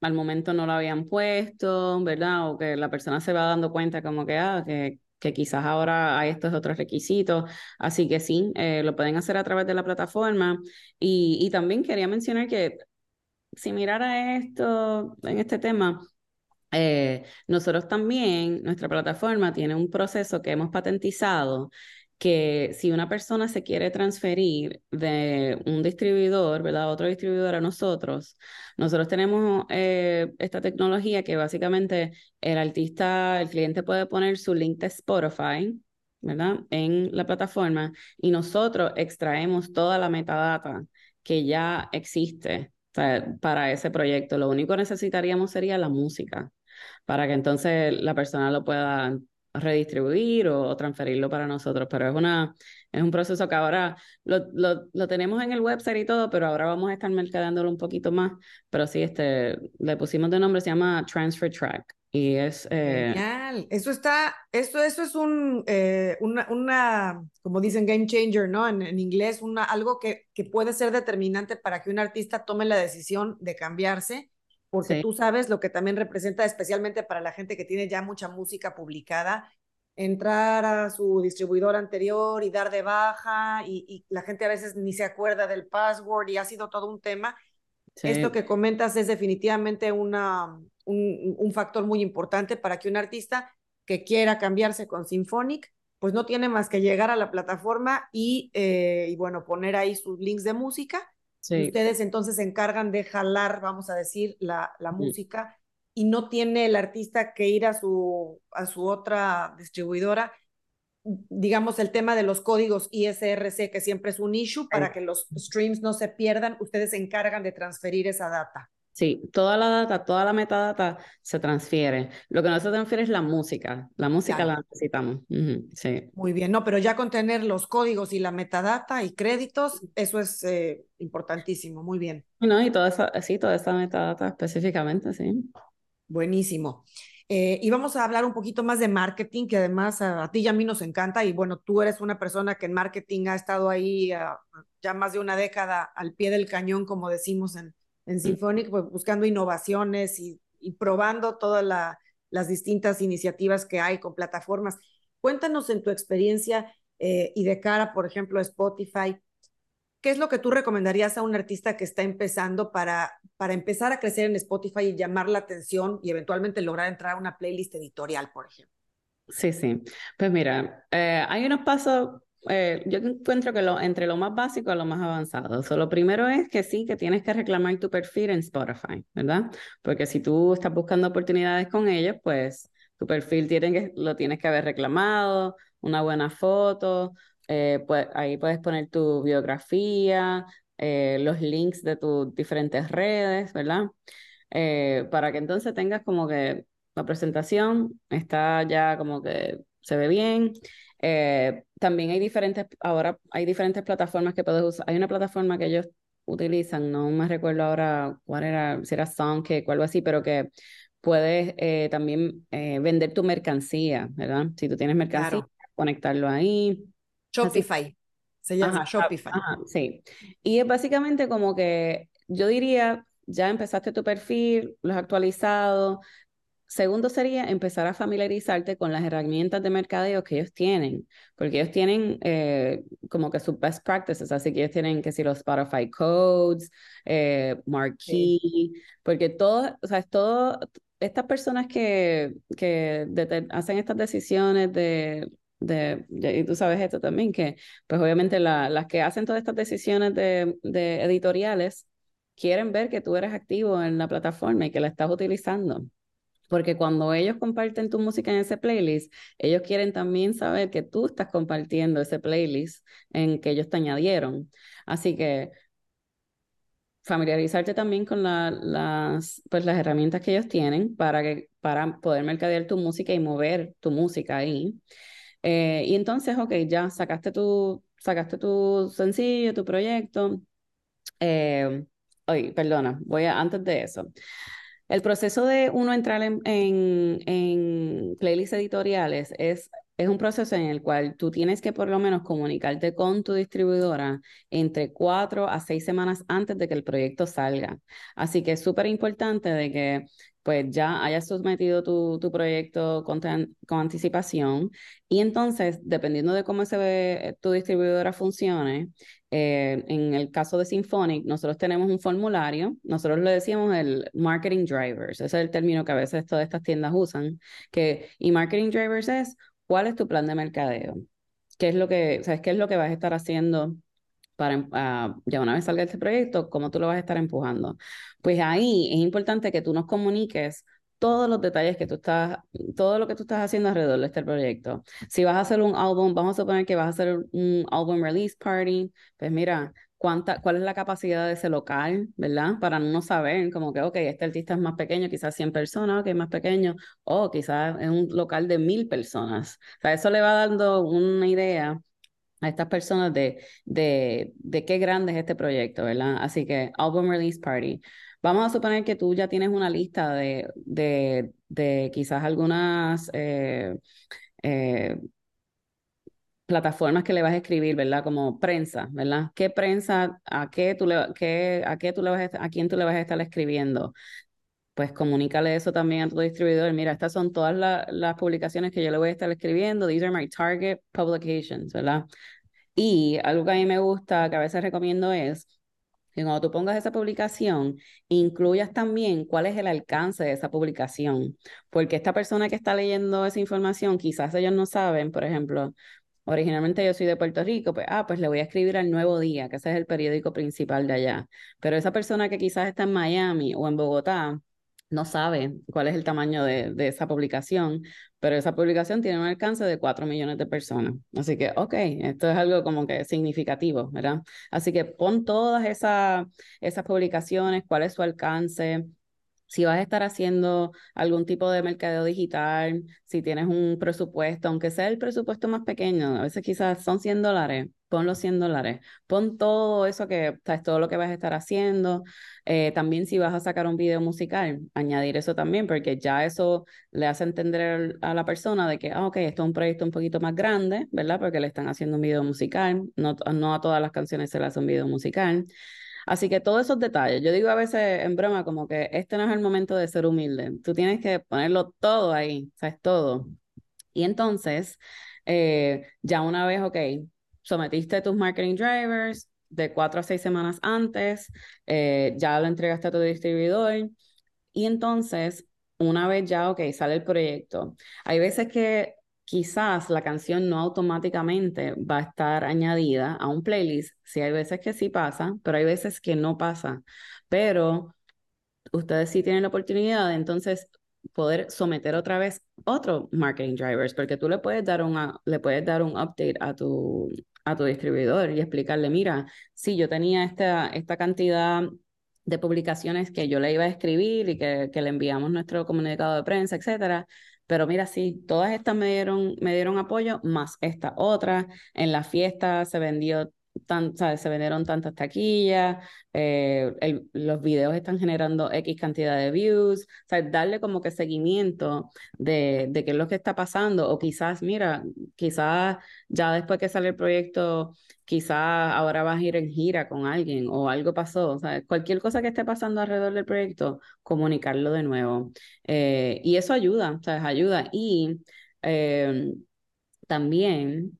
al momento no la habían puesto, ¿verdad? O que la persona se va dando cuenta como que, ah, que, que quizás ahora hay estos otros requisitos. Así que sí, eh, lo pueden hacer a través de la plataforma. Y, también quería mencionar que si mirara esto en este tema, eh, nosotros también, nuestra plataforma tiene un proceso que hemos patentizado que si una persona se quiere transferir de un distribuidor, ¿verdad? Otro distribuidor a nosotros, nosotros tenemos eh, esta tecnología que básicamente el artista, el cliente puede poner su link de Spotify, ¿verdad? En la plataforma y nosotros extraemos toda la metadata que ya existe para ese proyecto. Lo único que necesitaríamos sería la música para que entonces la persona lo pueda redistribuir o, transferirlo para nosotros, pero es, una, es un proceso que ahora lo, lo, lo, tenemos en el website y todo, pero ahora vamos a estar mercadeándolo un poquito más, pero sí, este, le pusimos de nombre, se llama Transfer Track. Y es... Eh... Genial. Eso está, eso, eso es un, eh, una, una, como dicen, game changer, ¿no? En, en inglés, una, algo que, que puede ser determinante para que un artista tome la decisión de cambiarse porque tú sabes lo que también representa, especialmente para la gente que tiene ya mucha música publicada, entrar a su distribuidor anterior y dar de baja, y, la gente a veces ni se acuerda del password y ha sido todo un tema. Esto que comentas es definitivamente una, un, un, factor muy importante para que un artista que quiera cambiarse con Symphonic, pues no tiene más que llegar a la plataforma y, eh, y bueno, poner ahí sus links de música Ustedes entonces se encargan de jalar, vamos a decir, la, la música y no tiene el artista que ir a su, a su otra distribuidora. Digamos, el tema de los códigos ISRC, que siempre es un issue, para que los streams no se pierdan, ustedes se encargan de transferir esa data. Sí, toda la data, toda la metadata se transfiere. Lo que no se transfiere es la música. La música la necesitamos. sí. Muy bien, no, pero ya con tener los códigos y la metadata y créditos, eso es eh, importantísimo. Muy bien. No, y toda esa, sí, toda esa metadata específicamente, sí. Buenísimo. Eh, y vamos a hablar un poquito más de marketing, que además a, ti y a mí nos encanta. Y bueno, tú eres una persona que en marketing ha estado ahí ah, ya más de una década al pie del cañón, como decimos en, en Symphonic, pues, buscando innovaciones y, probando todas las distintas iniciativas que hay con plataformas. Cuéntanos en tu experiencia eh, y de cara, por ejemplo, a Spotify, ¿qué es lo que tú recomendarías a un artista que está empezando para, para empezar a crecer en Spotify y llamar la atención y eventualmente lograr entrar a una playlist editorial, por ejemplo? Sí, sí. Pues mira, eh, hay unos pasos eh, yo encuentro que entre lo más básico a lo más avanzado. lo primero es que sí, que tienes que reclamar tu perfil en Spotify, ¿verdad? Porque si tú estás buscando oportunidades con ellos, pues tu perfil tiene que, lo tienes que haber reclamado, una buena foto, eh, pues, ahí puedes poner tu biografía, eh, los links de tus diferentes redes, ¿verdad? para que entonces tengas como que la presentación está ya como que se ve bien. Eh, también hay diferentes, ahora hay diferentes plataformas que puedes usar. Hay una plataforma que ellos utilizan, no me recuerdo ahora cuál era, si era Soundcake o algo así, pero que puedes eh, también eh, vender tu mercancía, ¿verdad? Si tú tienes mercancía, conectarlo ahí. Shopify. Se llama Shopify. sí. Y es básicamente como que yo diría, ya empezaste tu perfil, lo has actualizado, Segundo sería empezar a familiarizarte con las herramientas de mercadeo que ellos tienen, porque ellos tienen eh, como que sus best practices, así que ellos tienen que decir los Spotify Codes, eh, Marquee, porque todo, o sea, es todo, estas personas que, que hacen estas decisiones de, de, y tú sabes esto también, que pues obviamente las que hacen todas estas decisiones de, de editoriales quieren ver que tú eres activo en la plataforma y que la estás utilizando. Porque cuando ellos comparten tu música en ese playlist, ellos quieren también saber que tú estás compartiendo ese playlist en que ellos te añadieron. Así que familiarizarte también con las, pues, las herramientas que ellos tienen para, que, para poder mercadear tu música y mover tu música ahí. Eh, y entonces, ok, ya sacaste tu, sacaste tu sencillo, tu proyecto. Eh, oye, perdona, voy antes de eso. El proceso de uno entrar en, en, en playlists editoriales es es un proceso en el cual tú tienes que por lo menos comunicarte con tu distribuidora entre cuatro a seis semanas antes de que el proyecto salga. Así que es súper importante de que pues ya hayas sometido tu, tu proyecto con, con, anticipación y entonces, dependiendo de cómo se ve, eh, tu distribuidora funcione, eh, en el caso de Symphonic, nosotros tenemos un formulario, nosotros le decíamos el marketing drivers, ese es el término que a veces todas estas tiendas usan, que, y marketing drivers es ¿Cuál es tu plan de mercadeo? ¿Qué es lo que, sabes, qué es lo que vas a estar haciendo para, uh, ya una vez salga este proyecto, cómo tú lo vas a estar empujando? Pues ahí es importante que tú nos comuniques todos los detalles que tú estás, todo lo que tú estás haciendo alrededor de este proyecto. Si vas a hacer un álbum, vamos a suponer que vas a hacer un álbum release party, pues mira, cuál es la capacidad de ese local, ¿verdad? Para no saber, como que, ok, este artista es más pequeño, quizás 100 personas, ok, más pequeño, o quizás es un local de mil personas. O sea, eso le va dando una idea a estas personas de, de, de qué grande es este proyecto, ¿verdad? Así que, Album Release Party. Vamos a suponer que tú ya tienes una lista de, de, quizás algunas eh, eh, plataformas que le vas a escribir, ¿verdad? Como prensa, ¿verdad? ¿Qué prensa, a qué tú le, a qué tú le vas a, quién tú le vas a estar escribiendo? Pues comunícale eso también a tu distribuidor. Mira, estas son todas las publicaciones que yo le voy a estar escribiendo. These are my target publications, ¿verdad? Y algo que a mí me gusta, que a veces recomiendo es que cuando tú pongas esa publicación, incluyas también cuál es el alcance de esa publicación. Porque esta persona que está leyendo esa información, quizás ellos no saben, por ejemplo, Originalmente yo soy de Puerto Rico, pues, ah, pues le voy a escribir al Nuevo Día, que ese es el periódico principal de allá. Pero esa persona que quizás está en Miami o en Bogotá, no sabe cuál es el tamaño de, esa publicación, pero esa publicación tiene un alcance de 4 millones de personas. Así que, ok, esto es algo como que significativo, ¿verdad? Así que pon todas esas publicaciones, cuál es su alcance, si vas a estar haciendo algún tipo de mercadeo digital, si tienes un presupuesto, aunque sea el presupuesto más pequeño, a veces quizás son 100 dólares, pon los 100 dólares, pon todo eso que, sabes, todo lo que vas a estar haciendo. Eh, también si vas a sacar un video musical, añadir eso también, porque ya eso le hace entender a la persona de que, ah, ok, esto es un proyecto un poquito más grande, ¿verdad? Porque le están haciendo un video musical, no, no a todas las canciones se le hace un video musical. Así que todos esos detalles, yo digo a veces en broma como que este no es el momento de ser humilde, tú tienes que ponerlo todo ahí, sabes, todo. Y entonces, eh, ya una vez, ok, sometiste tus marketing drivers de cuatro a seis semanas antes, eh, ya lo entregaste a tu distribuidor y entonces, una vez ya, ok, sale el proyecto. Hay veces que quizás la canción no automáticamente va a estar añadida a un playlist. Sí, hay veces que sí pasa, pero hay veces que no pasa. Pero ustedes sí tienen la oportunidad de entonces poder someter otra vez otro marketing drivers, porque tú le puedes dar una, le puedes dar un update a tu, a tu distribuidor y explicarle, mira, sí, yo tenía esta, esta cantidad de publicaciones que yo le iba a escribir y que, que le enviamos nuestro comunicado de prensa, etcétera, pero mira, sí, todas estas me dieron, me dieron apoyo, más esta otra. En la fiesta se vendió tan, se vendieron tantas taquillas, eh, los videos están generando X cantidad de views, sea, darle como que seguimiento de, de qué es lo que está pasando, o quizás, mira, quizás ya después que sale el proyecto, quizás ahora vas a ir en gira con alguien o algo pasó, sea, cualquier cosa que esté pasando alrededor del proyecto, comunicarlo de nuevo. Eh, y eso ayuda, sea, ayuda. Y eh, también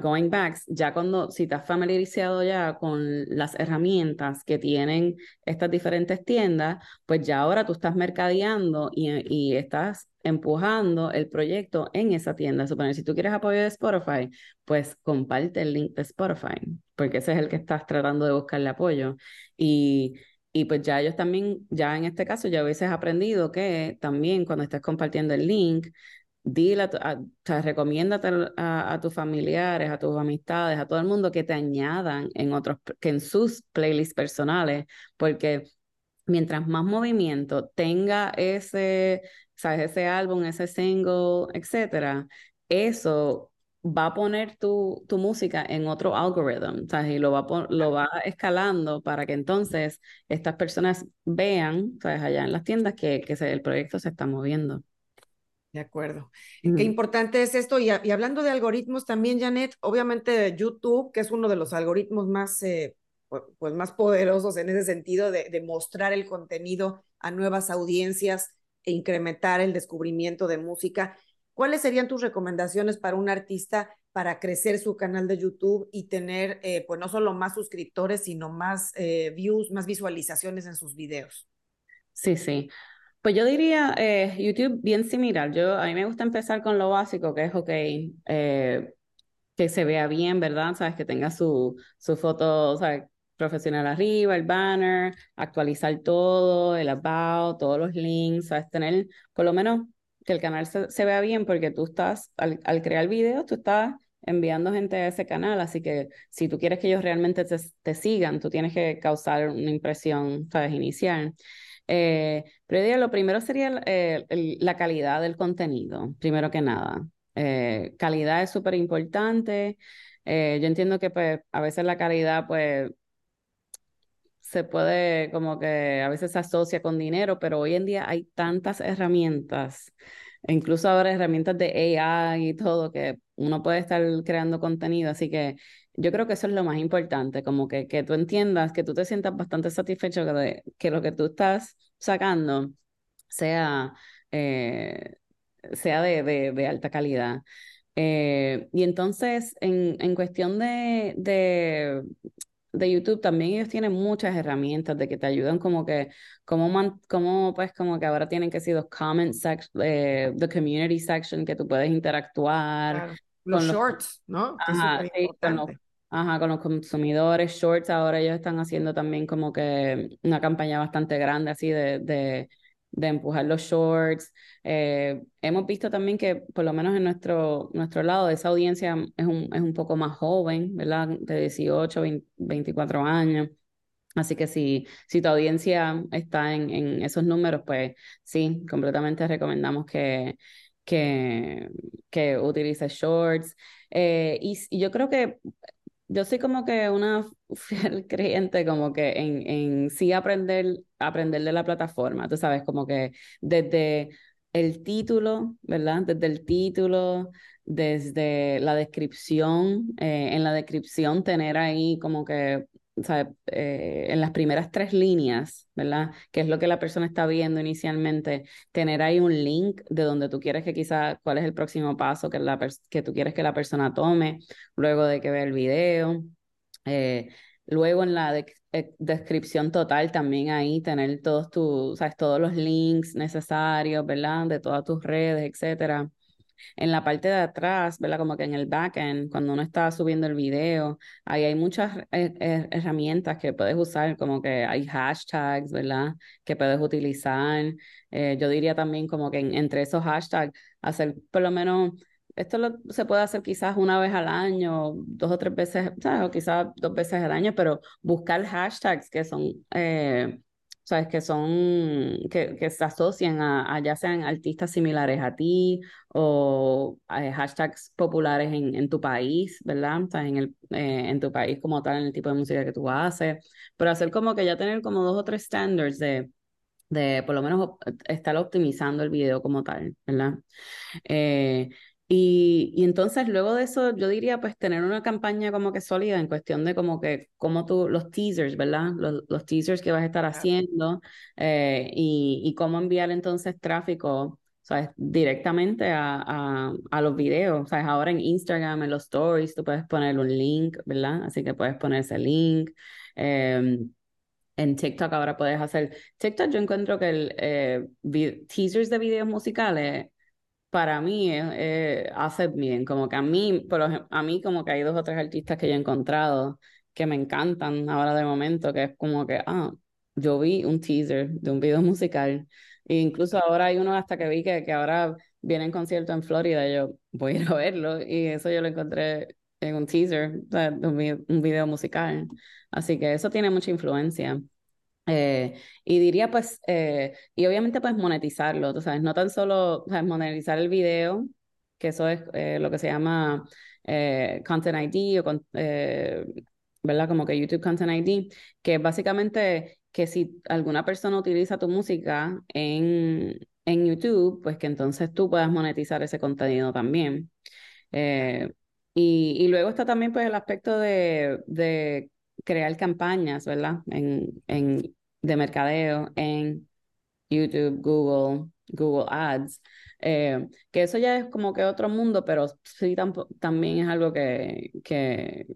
going back, ya cuando, si te has familiarizado ya con las herramientas que tienen estas diferentes tiendas, pues ya ahora tú estás mercadeando y, estás empujando el proyecto en esa tienda. Suponer, si tú quieres apoyo de Spotify, pues comparte el link de Spotify, porque ese es el que estás tratando de buscarle apoyo. Y, pues ya ellos también, ya en este caso, ya hubieses aprendido que también cuando estés compartiendo el link, dile, a, o recomiéndate a, a, tus familiares, a tus amistades, a todo el mundo que te añadan en otros, que en sus playlists personales, porque mientras más movimiento tenga ese, sabes, ese álbum, ese single, etcétera, eso va a poner tu, tu música en otro algoritmo, ¿sabes? Y lo va, lo va escalando para que entonces estas personas vean, ¿sabes? Allá en las tiendas que, que el proyecto se está moviendo. De acuerdo. Qué importante es esto. Y, hablando de algoritmos también, Janet, obviamente YouTube, que es uno de los algoritmos más, eh, pues, más poderosos en ese sentido de, de, mostrar el contenido a nuevas audiencias e incrementar el descubrimiento de música. ¿Cuáles serían tus recomendaciones para un artista para crecer su canal de YouTube y tener, eh, pues no solo más suscriptores, sino más eh, views, más visualizaciones en sus videos? Sí, sí. Pues yo diría eh, YouTube bien similar. Yo, a mí me gusta empezar con lo básico, que es, ok, eh, que se vea bien, ¿verdad? Sabes, que tenga su, su foto, ¿sabes? profesional arriba, el banner, actualizar todo, el about, todos los links, ¿sabes? Tener, por lo menos, que el canal se, vea bien, porque tú estás, al, al crear videos, tú estás enviando gente a ese canal, así que si tú quieres que ellos realmente te, te sigan, tú tienes que causar una impresión, ¿sabes? Inicial. Eh, pero lo primero sería la calidad del contenido, primero que nada. Eh, calidad es súper importante. Eh, yo entiendo que pues, a veces la calidad pues se puede como que a veces se asocia con dinero, pero hoy en día hay tantas herramientas, incluso ahora herramientas de AI y todo, que uno puede estar creando contenido, así que yo creo que eso es lo más importante, como que, que tú entiendas, que tú te sientas bastante satisfecho de que lo que tú estás sacando sea, eh, sea de, de, alta calidad. Eh, y entonces, en, en cuestión de, de, de, YouTube, también ellos tienen muchas herramientas de que te ayudan como que, como, como pues como que ahora tienen que ser los comment section, eh, the community section, que tú puedes interactuar. Los, shorts, ¿no? Ajá, Ajá, con los consumidores, Shorts, ahora ellos están haciendo también como que una campaña bastante grande así de, de, de empujar los shorts. Eh, hemos visto también que por lo menos en nuestro, nuestro lado esa audiencia es un, es un poco más joven, ¿verdad? De 18, 24 años. Así que si, si tu audiencia está en, en esos números, pues sí, completamente recomendamos que, que, que utilices shorts. Eh, y, y, yo creo que yo soy como que una fiel creyente como que en, en sí aprender, aprender de la plataforma, tú sabes, como que desde el título, ¿verdad? Desde el título, desde la descripción, eh, en la descripción tener ahí como que eh, en las primeras tres líneas, ¿verdad? Que es lo que la persona está viendo inicialmente, tener ahí un link de donde tú quieres que quizá, cuál es el próximo paso que, la que tú quieres que la persona tome luego de que vea el video. Eh, luego en la eh, descripción total también ahí tener todos tus, sabes, todos los links necesarios, ¿verdad? De todas tus redes, etcétera en la parte de atrás, ¿verdad? Como que en el backend, cuando uno está subiendo el video, ahí hay muchas eh, eh, herramientas que puedes usar, como que hay hashtags, ¿verdad? Que puedes utilizar. Eh, yo diría también como que entre esos hashtags, hacer por lo menos esto se puede hacer quizás una vez al año, dos o tres veces, ¿sabes? O quizás dos veces al año, pero buscar hashtags que son sabes que son, que, que se asocian a, ya sean artistas similares a ti o eh, hashtags populares en, en, tu país, ¿verdad? O en, el, eh, en tu país como tal, en el tipo de música que tú haces, pero hacer como que ya tener como dos o tres standards de, de por lo menos estar optimizando el video como tal, ¿verdad? Eh, y, y, entonces luego de eso, yo diría pues tener una campaña como que sólida en cuestión de como que, como tú, los teasers, ¿verdad? Los, los teasers que vas a estar haciendo eh, y, y, cómo enviar entonces tráfico ¿sabes? Directamente a, a, los videos, ¿sabes? Ahora en Instagram, en los stories, tú puedes poner un link, ¿verdad? Así que puedes poner ese link. Em, en TikTok ahora puedes hacer... TikTok yo encuentro que el eh, teasers de videos musicales para mí eh, hace bien, como que a mí, por a mí como que hay dos o tres artistas que yo he encontrado que me encantan ahora de momento, que es como que, ah, yo vi un teaser de un video musical, e incluso ahora hay uno hasta que vi que, que ahora viene en concierto en Florida, y yo voy a ir a verlo, y eso yo lo encontré en un teaser de un video musical, así que eso tiene mucha influencia. Eh, y diría pues, eh, y obviamente pues monetizarlo, tú sabes, no tan solo monetizar el video, que eso es eh, lo que se llama Content ID o ¿verdad? Como que YouTube Content ID, que básicamente que si alguna persona utiliza tu música en, en YouTube, pues que entonces tú puedas monetizar ese contenido también. y, luego está también pues el aspecto de crear campañas, ¿verdad? En, en, de mercadeo en YouTube, Google, Google Ads, eh, que eso ya es como que otro mundo, pero sí también es algo que, que,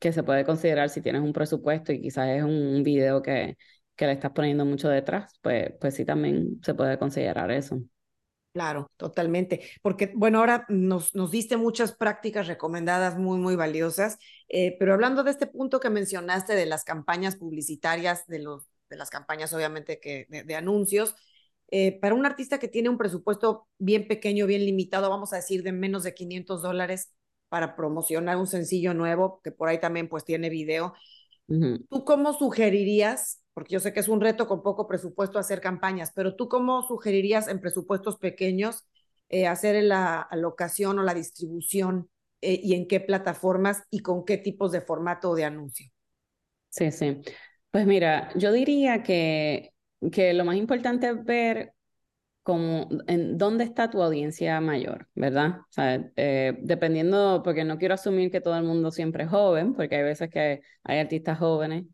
que se puede considerar si tienes un presupuesto y quizás es un, video que, que le estás poniendo mucho detrás, pues, pues sí también se puede considerar eso. Claro, totalmente. Porque, bueno, ahora nos, nos diste muchas prácticas recomendadas muy, muy valiosas, eh, pero hablando de este punto que mencionaste de las campañas publicitarias, de, los, de las campañas obviamente que, de, anuncios, eh, para un artista que tiene un presupuesto bien pequeño, bien limitado, vamos a decir de menos de 500 dólares para promocionar un sencillo nuevo, que por ahí también pues tiene video, ¿tú cómo sugerirías porque yo sé que es un reto con poco presupuesto hacer campañas, pero tú cómo sugerirías en presupuestos pequeños eh, hacer la alocación o la distribución eh, y en qué plataformas y con qué tipos de formato de anuncio? Sí, sí. Pues mira, yo diría que, que lo más importante es ver como en dónde está tu audiencia mayor, ¿verdad? O sea, eh, dependiendo, porque no quiero asumir que todo el mundo siempre es joven, porque hay veces que hay artistas jóvenes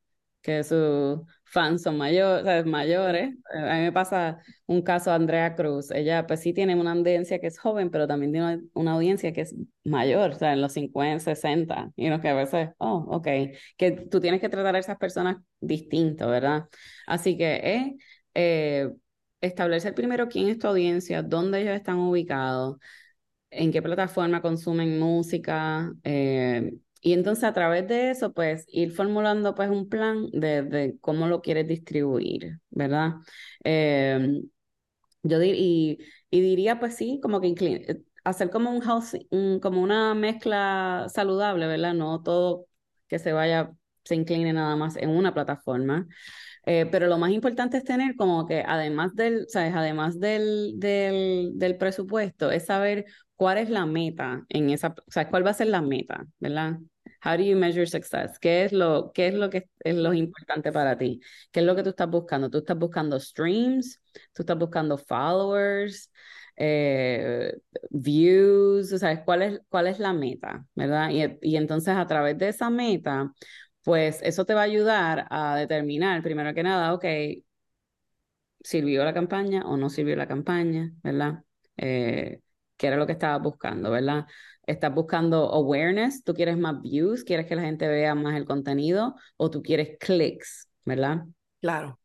que sus fans son mayores, mayores. Eh, a mí me pasa un caso Andrea Cruz. Ella pues sí tiene una audiencia que es joven, pero también tiene una audiencia que es mayor, o sea, en los 50, 60. Y no que a veces, oh, ok, que tú tienes que tratar a esas personas distinto, ¿verdad? Así que eh, eh, establecer primero quién es tu audiencia, dónde ellos están ubicados, en qué plataforma consumen música, eh, y entonces a través de eso, pues ir formulando pues un plan de, cómo lo quieres distribuir, ¿verdad? Em, yo y, y, diría pues sí, como que eh, hacer como un house, como una mezcla saludable, ¿verdad? No todo que se vaya, se incline nada más en una plataforma. Eh, pero lo más importante es tener como que además del, ¿sabes? Además del, del, del presupuesto, es saber cuál es la meta en esa, o sea, cuál va a ser la meta, ¿verdad? How do you measure success? ¿Qué es lo, qué es lo que es lo importante para ti? ¿Qué es lo que tú estás buscando? ¿Tú estás buscando streams? ¿Tú estás buscando followers? Eh, views, sea, ¿cuál es, cuál es la meta, ¿verdad? Y, y entonces a través de esa meta, pues eso te va a ayudar a determinar, primero que nada, ok, ¿sirvió la campaña o no sirvió la campaña, ¿verdad? Eh, que era lo que estabas buscando, ¿verdad? Estás buscando awareness, tú quieres más views, quieres que la gente vea más el contenido o tú quieres clics, ¿verdad? Claro.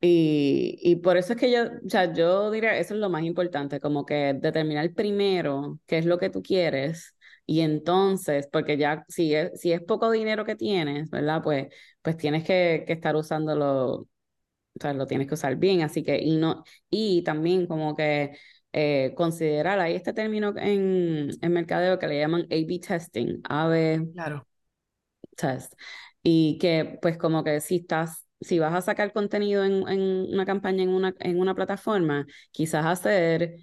Y, y por eso es que yo, o sea, yo diría, eso es lo más importante, como que determinar primero qué es lo que tú quieres y entonces, porque ya si es, si es poco dinero que tienes, ¿verdad? Pues, pues tienes que, que estar usándolo, o sea, lo tienes que usar bien, así que, y no, y también como que eh, considerar, hay este término en, en mercadeo que le llaman A-B testing, A-B claro. test, y que pues como que si estás, si vas a sacar contenido en, en una campaña en una, en una plataforma, quizás hacer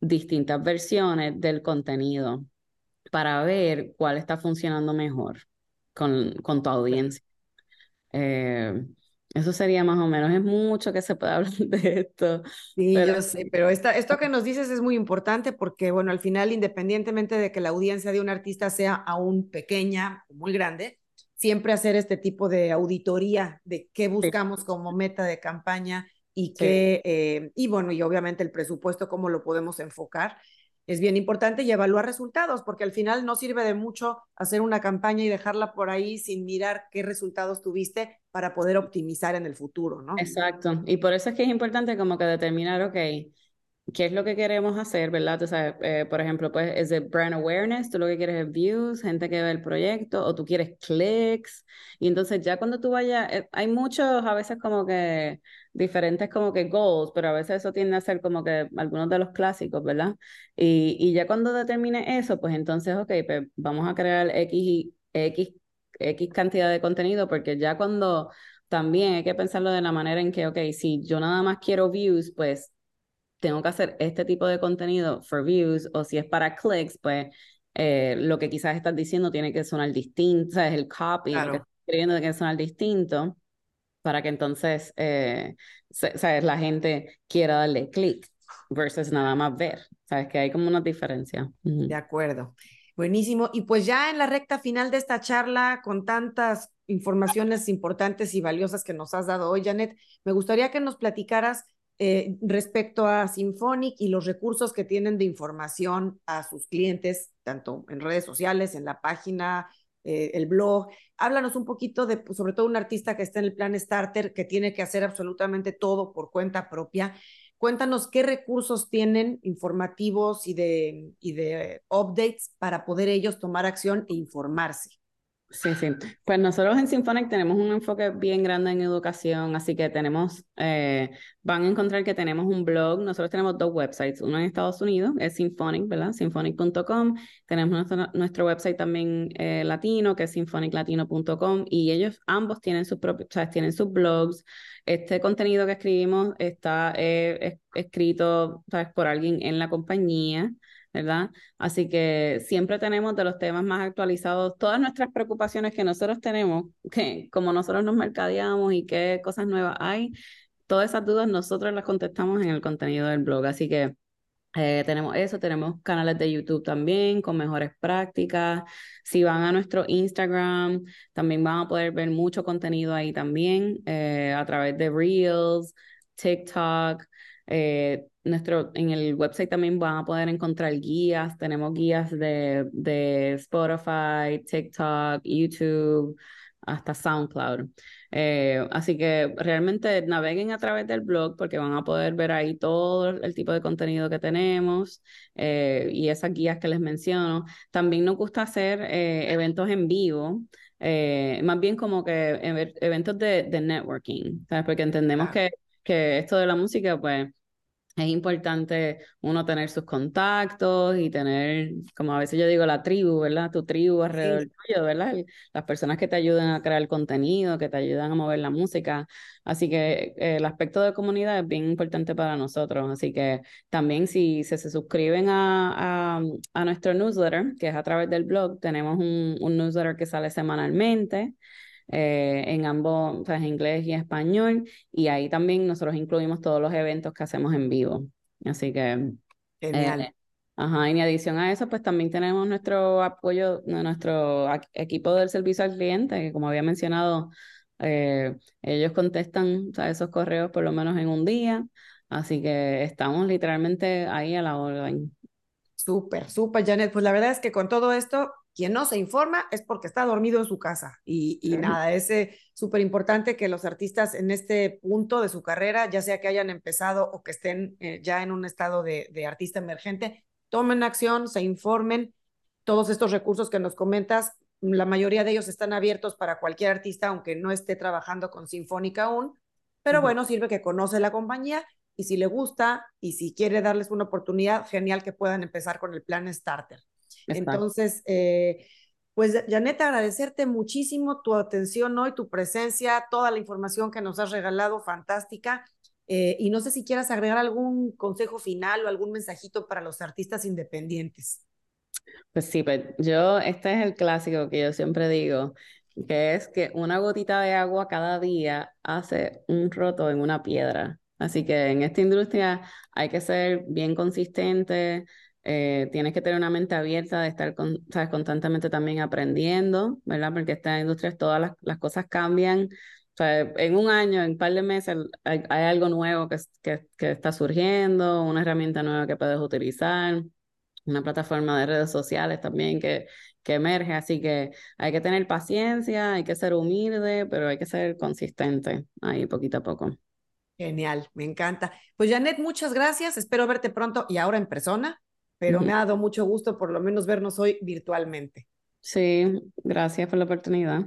distintas versiones del contenido para ver cuál está funcionando mejor con, con tu audiencia. Eh, eso sería más o menos, es mucho que se puede hablar de esto. Sí, pero... yo sé, pero esta, esto que nos dices es muy importante porque, bueno, al final, independientemente de que la audiencia de un artista sea aún pequeña o muy grande, siempre hacer este tipo de auditoría de qué buscamos como meta de campaña, y que, eh, y bueno, y obviamente el presupuesto, cómo lo podemos enfocar. Es bien importante y evaluar resultados, porque al final no sirve de mucho hacer una campaña y dejarla por ahí sin mirar qué resultados tuviste para poder optimizar en el futuro, ¿no? Exacto. Y por eso es que es importante como que determinar, ok, qué es lo que queremos hacer, ¿verdad? Tú sabes, eh, por ejemplo, pues es de brand awareness, tú lo que quieres es views, gente que ve el proyecto, o tú quieres clics, y entonces ya cuando tú vayas, eh, hay muchos a veces como que diferentes como que goals, pero a veces eso tiende a ser como que algunos de los clásicos, ¿verdad? Y, y ya cuando determine eso, pues entonces, ok, pues vamos a crear X, X, X cantidad de contenido, porque ya cuando también hay que pensarlo de la manera en que, ok, si yo nada más quiero views, pues tengo que hacer este tipo de contenido for views o si es para clicks, pues eh, lo que quizás estás diciendo tiene que sonar distinto, ¿sabes? El copy, lo que estás escribiendo tiene que sonar distinto para que entonces, eh, ¿sabes? La gente quiera darle click versus nada más ver, ¿sabes? Que hay como una diferencia. De acuerdo. Buenísimo. Y pues ya en la recta final de esta charla, con tantas informaciones importantes y valiosas que nos has dado hoy, Janet, me gustaría que nos platicaras eh, respecto a Symphonic y los recursos que tienen de información a sus clientes, tanto en redes sociales, en la página, eh, el blog. Háblanos un poquito de, pues, sobre todo un artista que está en el plan Starter, que tiene que hacer absolutamente todo por cuenta propia. Cuéntanos qué recursos tienen informativos y de, y de updates para poder ellos tomar acción e informarse. Sí, sí. Pues nosotros en Symphonic tenemos un enfoque bien grande en educación, así que tenemos, eh, van a encontrar que tenemos un blog, nosotros tenemos dos websites, uno en Estados Unidos, es Symphonic, ¿verdad? Symphonic.com, tenemos nuestro, website también eh, latino, que es symphoniclatino.com, y ellos ambos tienen sus propios, o sea, tienen sus blogs. Este contenido que escribimos está eh, escrito, ¿sabes? por alguien en la compañía. ¿Verdad? Así que siempre tenemos de los temas más actualizados todas nuestras preocupaciones que nosotros tenemos, que como nosotros nos mercadeamos y qué cosas nuevas hay, todas esas dudas nosotros las contestamos en el contenido del blog. Así que eh, tenemos eso, tenemos canales de YouTube también con mejores prácticas. Si van a nuestro Instagram, también van a poder ver mucho contenido ahí también eh, a través de Reels, TikTok. Eh, nuestro, en el website también van a poder encontrar guías. Tenemos guías de, de Spotify, TikTok, YouTube, hasta SoundCloud. Eh, así que realmente naveguen a través del blog porque van a poder ver ahí todo el tipo de contenido que tenemos eh, y esas guías que les menciono. También nos gusta hacer eh, eventos en vivo. más bien como que eventos de, de networking, ¿sabes? Porque entendemos que, que esto de la música, pues, es importante uno tener sus contactos y tener, como a veces yo digo, la tribu, ¿verdad? Tu tribu alrededor tuyo, ¿verdad? Las personas que te ayudan a crear contenido, que te ayudan a mover la música. Así que eh, el aspecto de comunidad es bien importante para nosotros. Así que también si se, se suscriben a, a, nuestro newsletter, que es a través del blog, tenemos un, un newsletter que sale semanalmente. Eh, en ambos, o inglés y español, y ahí también nosotros incluimos todos los eventos que hacemos en vivo. Así que... Genial. Eh, ajá, y en adición a eso, pues también tenemos nuestro apoyo nuestro equipo del servicio al cliente, que como había mencionado, eh, ellos contestan esos correos por lo menos en un día, así que estamos literalmente ahí a la orden. Súper, súper, Janet. Pues la verdad es que con todo esto quien no se informa es porque está dormido en su casa. Y, nada, es súper importante que los artistas en este punto de su carrera, ya sea que hayan empezado o que estén eh, ya en un estado de, de, artista emergente, tomen acción, se informen. Todos estos recursos que nos comentas, la mayoría de ellos están abiertos para cualquier artista, aunque no esté trabajando con Sinfónica aún. Pero bueno, sirve que conoce la compañía y si le gusta y si quiere darles una oportunidad, genial que puedan empezar con el plan Starter. Entonces, eh, pues Janet, agradecerte muchísimo tu atención hoy, tu presencia, toda la información que nos has regalado, fantástica. Eh, y no sé si quieras agregar algún consejo final o algún mensajito para los artistas independientes. Pues sí, pues yo, este es el clásico que yo siempre digo, que es que una gotita de agua cada día hace un roto en una piedra. Así que en esta industria hay que ser bien consistente, eh, tienes que tener una mente abierta de estar ¿sabes? constantemente también aprendiendo, ¿verdad? Porque esta industria, todas las, cosas cambian, sea, en un año, en un par de meses, hay, algo nuevo que, que, que, está surgiendo, una herramienta nueva que puedes utilizar, una plataforma de redes sociales también que, que emerge, así que hay que tener paciencia, hay que ser humilde, pero hay que ser consistente ahí poquito a poco. Genial, me encanta. Pues Janet, muchas gracias, espero verte pronto y ahora en persona, pero me ha dado mucho gusto por lo menos vernos hoy virtualmente. Sí, gracias por la oportunidad.